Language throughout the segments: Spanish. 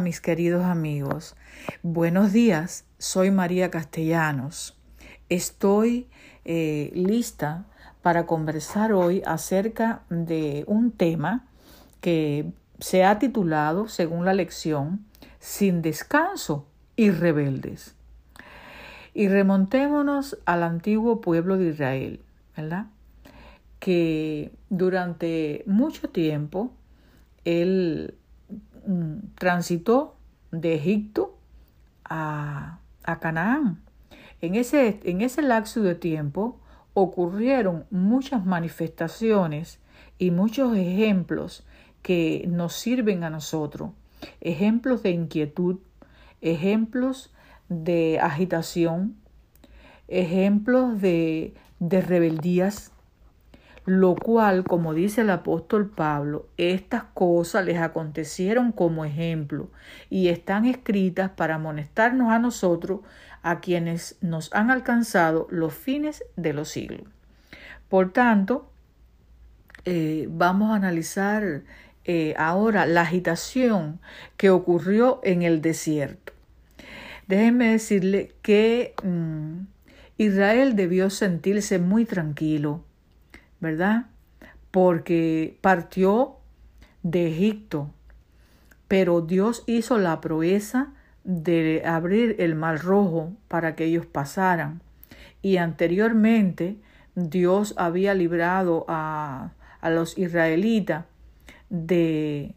Mis queridos amigos, buenos días, soy María Castellanos. Estoy eh, lista para conversar hoy acerca de un tema que se ha titulado, según la lección, Sin descanso y rebeldes. Y remontémonos al antiguo pueblo de Israel, ¿verdad? Que durante mucho tiempo él transitó de Egipto a, a Canaán. En ese, en ese lapso de tiempo ocurrieron muchas manifestaciones y muchos ejemplos que nos sirven a nosotros. Ejemplos de inquietud, ejemplos de agitación, ejemplos de, de rebeldías, lo cual, como dice el apóstol Pablo, estas cosas les acontecieron como ejemplo y están escritas para amonestarnos a nosotros, a quienes nos han alcanzado los fines de los siglos. Por tanto, eh, vamos a analizar eh, ahora la agitación que ocurrió en el desierto. Déjenme decirle que mm, Israel debió sentirse muy tranquilo ¿verdad? Porque partió de Egipto, pero Dios hizo la proeza de abrir el mar rojo para que ellos pasaran. Y anteriormente Dios había librado a, a los israelitas de,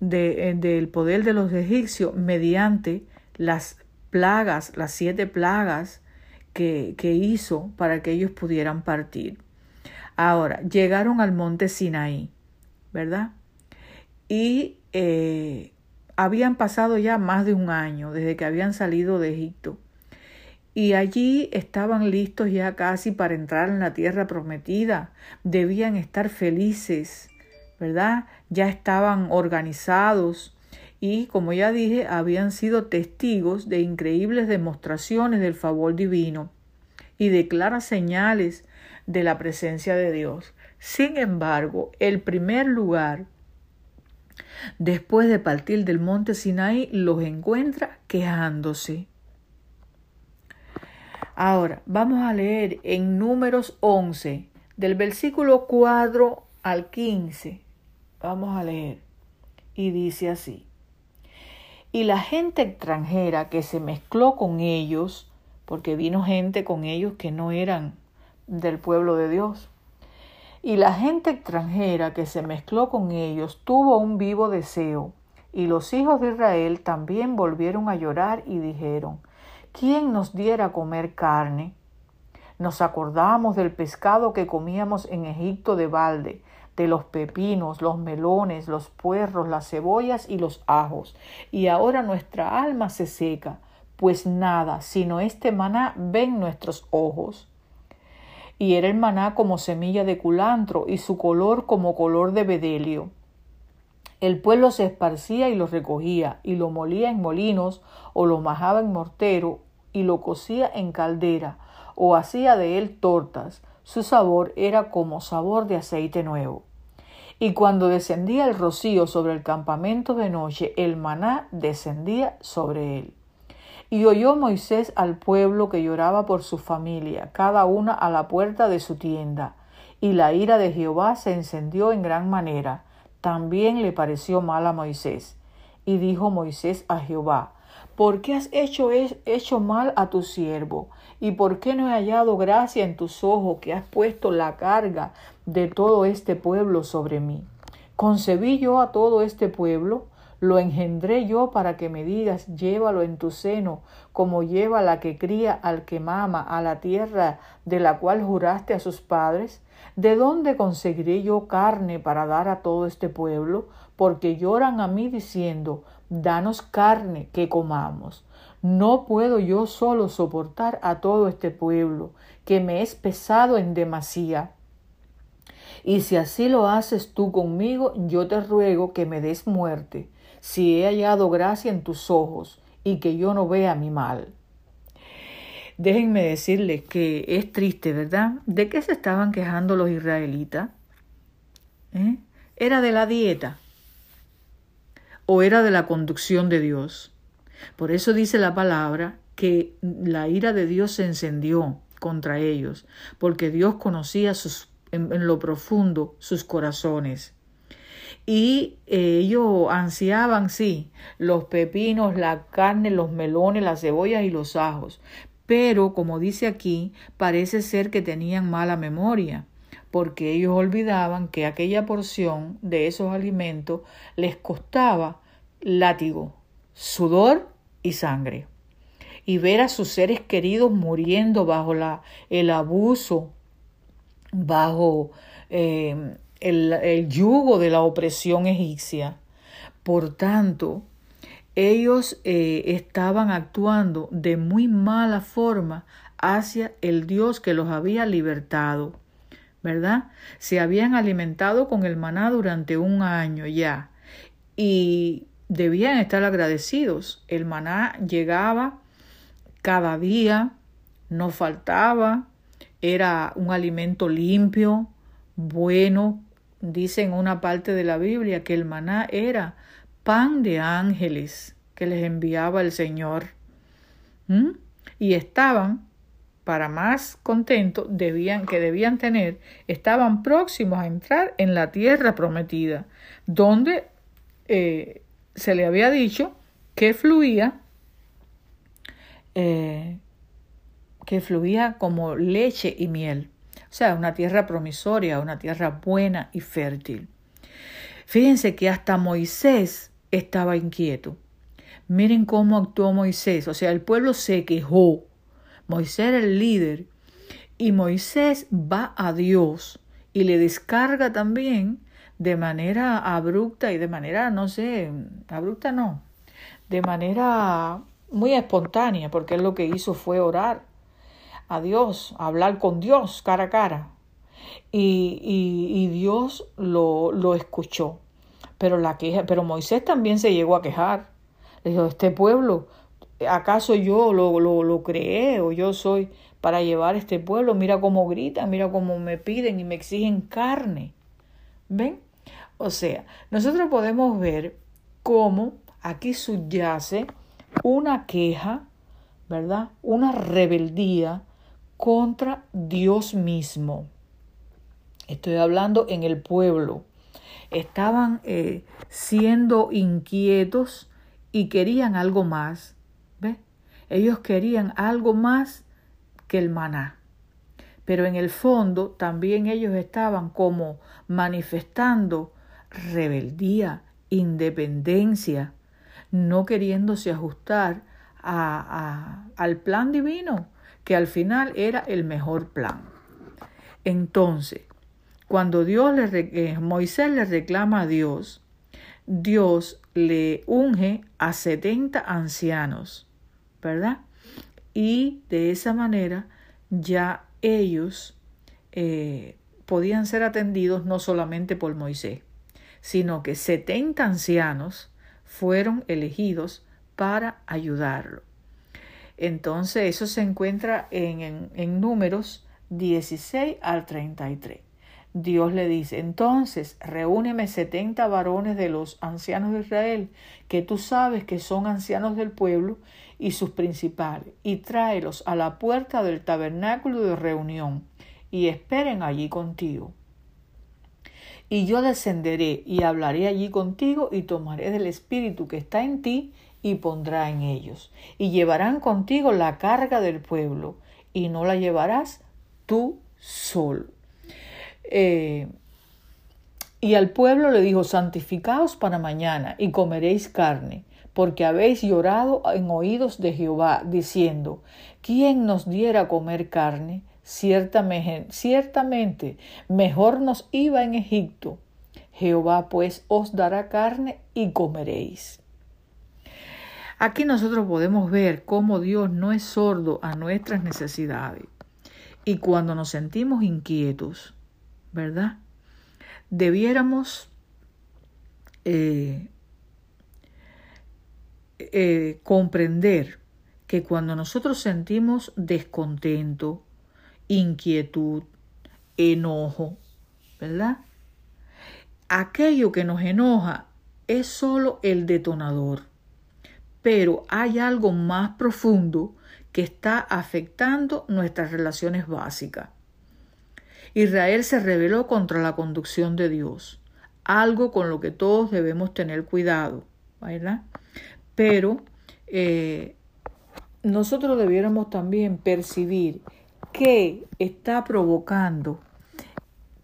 de, eh, del poder de los egipcios mediante las plagas, las siete plagas que, hizo para que ellos pudieran partir. Ahora, llegaron al monte Sinaí, ¿verdad? Y eh, habían pasado ya más de un año desde que habían salido de Egipto. Y allí estaban listos ya casi para entrar en la tierra prometida. Debían estar felices, ¿verdad? Ya estaban organizados y, como ya dije, habían sido testigos de increíbles demostraciones del favor divino y de claras señales de la presencia de Dios. Sin embargo, el primer lugar después de partir del monte Sinaí los encuentra quejándose. Ahora, vamos a leer en números 11, del versículo 4 al 15. Vamos a leer. Y dice así. Y la gente extranjera que se mezcló con ellos, porque vino gente con ellos que no eran del pueblo de Dios. Y la gente extranjera que se mezcló con ellos tuvo un vivo deseo, y los hijos de Israel también volvieron a llorar y dijeron, ¿quién nos diera comer carne? Nos acordamos del pescado que comíamos en Egipto de balde, de los pepinos, los melones, los puerros, las cebollas y los ajos, y ahora nuestra alma se seca, pues nada, sino este maná ven nuestros ojos y era el maná como semilla de culantro y su color como color de bedelio. El pueblo se esparcía y lo recogía, y lo molía en molinos, o lo majaba en mortero, y lo cocía en caldera, o hacía de él tortas. Su sabor era como sabor de aceite nuevo. Y cuando descendía el rocío sobre el campamento de noche, el maná descendía sobre él. Y oyó Moisés al pueblo que lloraba por su familia, cada una a la puerta de su tienda. Y la ira de Jehová se encendió en gran manera. También le pareció mal a Moisés. Y dijo Moisés a Jehová, ¿por qué has hecho, hecho mal a tu siervo? ¿Y por qué no he hallado gracia en tus ojos que has puesto la carga de todo este pueblo sobre mí? ¿Concebí yo a todo este pueblo? Lo engendré yo para que me digas, llévalo en tu seno, como lleva la que cría al que mama a la tierra de la cual juraste a sus padres. ¿De dónde conseguiré yo carne para dar a todo este pueblo? Porque lloran a mí diciendo, danos carne que comamos. No puedo yo solo soportar a todo este pueblo, que me es pesado en demasía. Y si así lo haces tú conmigo, yo te ruego que me des muerte, si he hallado gracia en tus ojos y que yo no vea mi mal. Déjenme decirles que es triste, ¿verdad? ¿De qué se estaban quejando los israelitas? ¿Eh? Era de la dieta. O era de la conducción de Dios. Por eso dice la palabra que la ira de Dios se encendió contra ellos, porque Dios conocía sus, en, lo profundo sus corazones. Y eh, ellos ansiaban, sí, los pepinos, la carne, los melones, las cebollas y los ajos. Pero, como dice aquí, parece ser que tenían mala memoria, porque ellos olvidaban que aquella porción de esos alimentos les costaba látigo, sudor y sangre. Y ver a sus seres queridos muriendo bajo la, el abuso, bajo eh, el, el yugo de la opresión egipcia. Por tanto, ellos eh, estaban actuando de muy mala forma hacia el Dios que los había libertado, ¿verdad? Se habían alimentado con el maná durante un año ya y debían estar agradecidos. El maná llegaba cada día, no faltaba, era un alimento limpio, bueno. Dice en una parte de la Biblia que el maná era pan de ángeles que les enviaba el Señor. Y estaban, para más contento que debían tener, estaban próximos a entrar en la tierra prometida, donde eh, se le había dicho que fluía, eh, que fluía como leche y miel. O sea, una tierra promisoria, una tierra buena y fértil. Fíjense que hasta Moisés estaba inquieto. Miren cómo actuó Moisés. O sea, el pueblo se quejó. Moisés era el líder. Y Moisés va a Dios y le descarga también de manera abrupta y de manera, no sé, abrupta no, de manera muy espontánea, porque lo que hizo fue orar a Dios, hablar con Dios cara a cara. Y, y, y Dios lo, lo escuchó. Pero, la queja, pero Moisés también se llegó a quejar. Le dijo, este pueblo, ¿acaso yo lo, lo, lo creé o yo soy para llevar este pueblo? Mira cómo gritan, mira cómo me piden y me exigen carne. ¿Ven? O sea, nosotros podemos ver cómo aquí subyace una queja, ¿verdad? Una rebeldía contra Dios mismo. Estoy hablando en el pueblo estaban eh, siendo inquietos y querían algo más. Ellos querían algo más que el maná. Pero en el fondo también ellos estaban como manifestando rebeldía, independencia, no queriéndose ajustar a, al plan divino, que al final era el mejor plan. Entonces, cuando Dios le, eh, Moisés le reclama a Dios, Dios le unge a setenta ancianos, ¿verdad? Y de esa manera ya ellos eh, podían ser atendidos no solamente por Moisés, sino que setenta ancianos fueron elegidos para ayudarlo. Entonces eso se encuentra en, en, en números 16 al 33. Dios le dice, entonces reúneme setenta varones de los ancianos de Israel, que tú sabes que son ancianos del pueblo y sus principales, y tráelos a la puerta del tabernáculo de reunión, y esperen allí contigo. Y yo descenderé y hablaré allí contigo, y tomaré del espíritu que está en ti, y pondrá en ellos, y llevarán contigo la carga del pueblo, y no la llevarás tú solo. Eh, y al pueblo le dijo, santificaos para mañana y comeréis carne, porque habéis llorado en oídos de Jehová, diciendo, ¿quién nos diera comer carne? Ciertamente, mejor nos iba en Egipto. Jehová pues os dará carne y comeréis. Aquí nosotros podemos ver cómo Dios no es sordo a nuestras necesidades. Y cuando nos sentimos inquietos, ¿verdad? Debiéramos eh, eh, comprender que cuando nosotros sentimos descontento, inquietud, enojo, ¿verdad? Aquello que nos enoja es solo el detonador, pero hay algo más profundo que está afectando nuestras relaciones básicas. Israel se rebeló contra la conducción de Dios, algo con lo que todos debemos tener cuidado, ¿verdad? Pero eh, nosotros debiéramos también percibir qué está provocando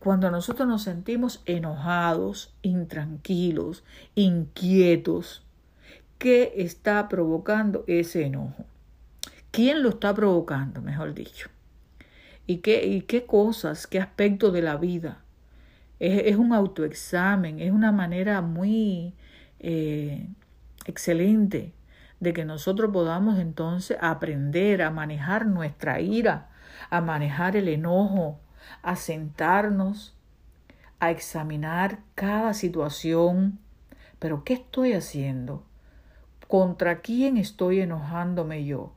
cuando nosotros nos sentimos enojados, intranquilos, inquietos. ¿Qué está provocando ese enojo? ¿Quién lo está provocando, mejor dicho? ¿Y qué, y qué cosas, qué aspectos de la vida? Es, un autoexamen, es una manera muy eh, excelente de que nosotros podamos entonces aprender a manejar nuestra ira, a manejar el enojo, a sentarnos, a examinar cada situación. Pero ¿qué estoy haciendo? ¿Contra quién estoy enojándome yo?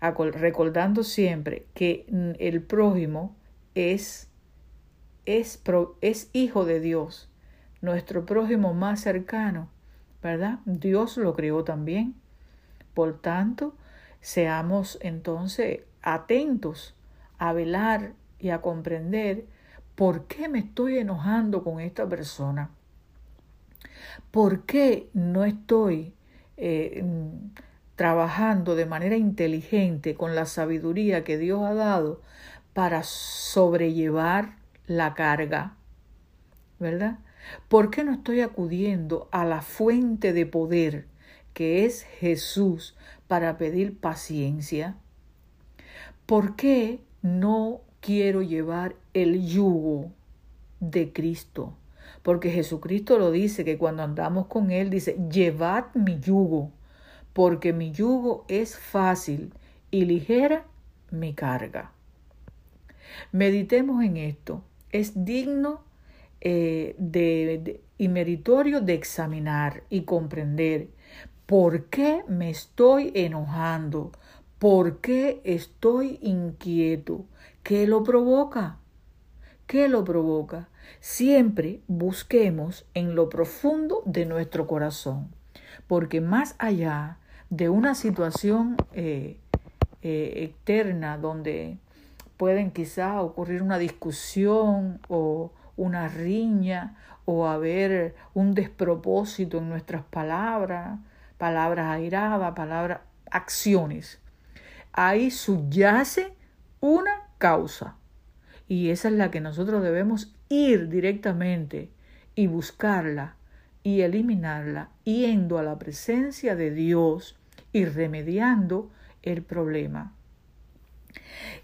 Recordando siempre que mm, el prójimo es, es, es hijo de Dios, nuestro prójimo más cercano, ¿verdad? Dios lo creó también. Por tanto, seamos entonces atentos a velar y a comprender por qué me estoy enojando con esta persona. ¿Por qué no estoy eh, trabajando de manera inteligente con la sabiduría que Dios ha dado para sobrellevar la carga? ¿Verdad? ¿Por qué no estoy acudiendo a la fuente de poder que es Jesús para pedir paciencia? ¿Por qué no quiero llevar el yugo de Cristo. Porque Jesucristo lo dice, que cuando andamos con Él dice, llevad mi yugo, porque mi yugo es fácil y ligera mi carga. Meditemos en esto. Es digno eh, de, y meritorio de examinar y comprender por qué me estoy enojando, por qué estoy inquieto, ¿Qué lo provoca? ¿Qué lo provoca? Siempre busquemos en lo profundo de nuestro corazón, porque más allá de una situación eh, eh, externa donde pueden quizá ocurrir una discusión o una riña o haber un despropósito en nuestras palabras, palabras airadas, palabras, acciones. Ahí subyace una causa. Y esa es la que nosotros debemos ir directamente y buscarla y eliminarla, yendo a la presencia de Dios y remediando el problema.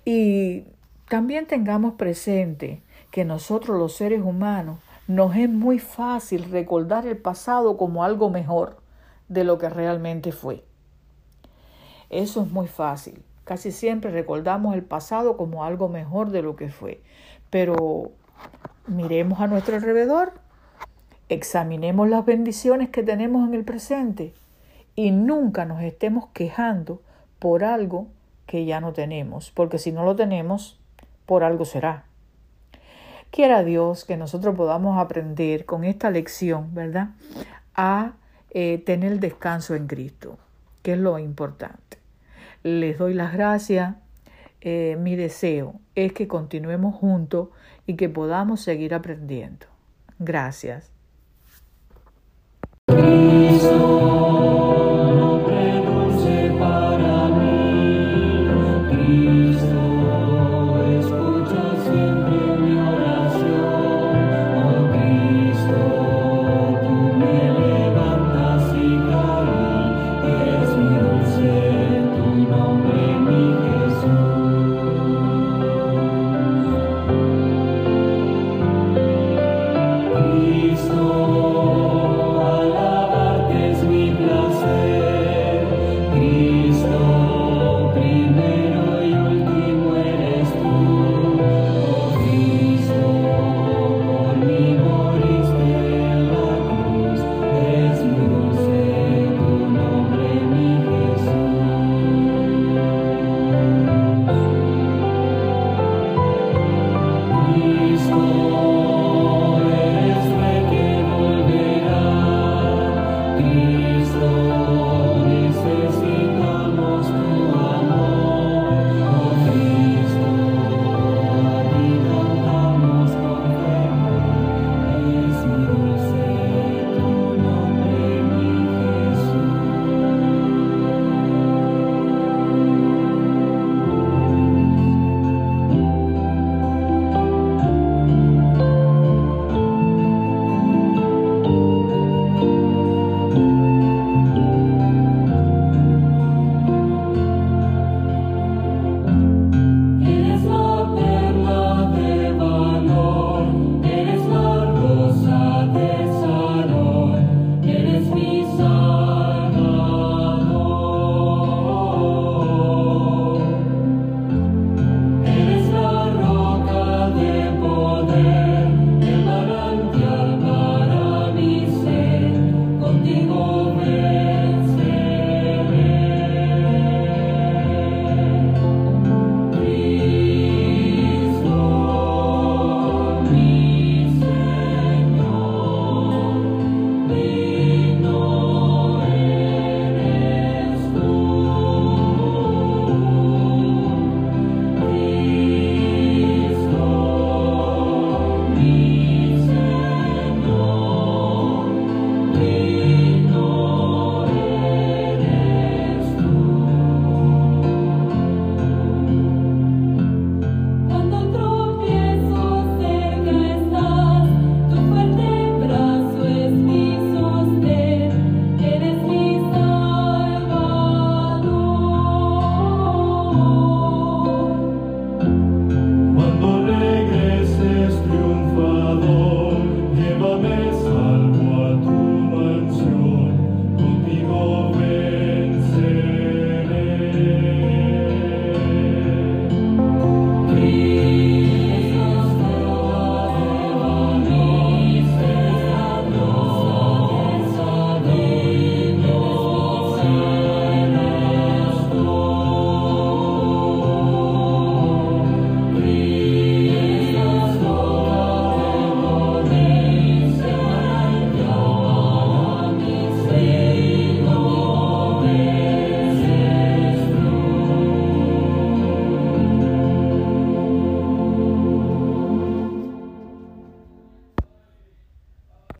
Y también tengamos presente que nosotros los seres humanos nos es muy fácil recordar el pasado como algo mejor de lo que realmente fue. Eso es muy fácil. Casi siempre recordamos el pasado como algo mejor de lo que fue. Pero miremos a nuestro alrededor, examinemos las bendiciones que tenemos en el presente y nunca nos estemos quejando por algo que ya no tenemos, porque si no lo tenemos, por algo será. Quiera Dios que nosotros podamos aprender con esta lección, ¿verdad? A eh, tener descanso en Cristo, que es lo importante les doy las gracias. Eh, mi deseo es que continuemos juntos y que podamos seguir aprendiendo. Gracias.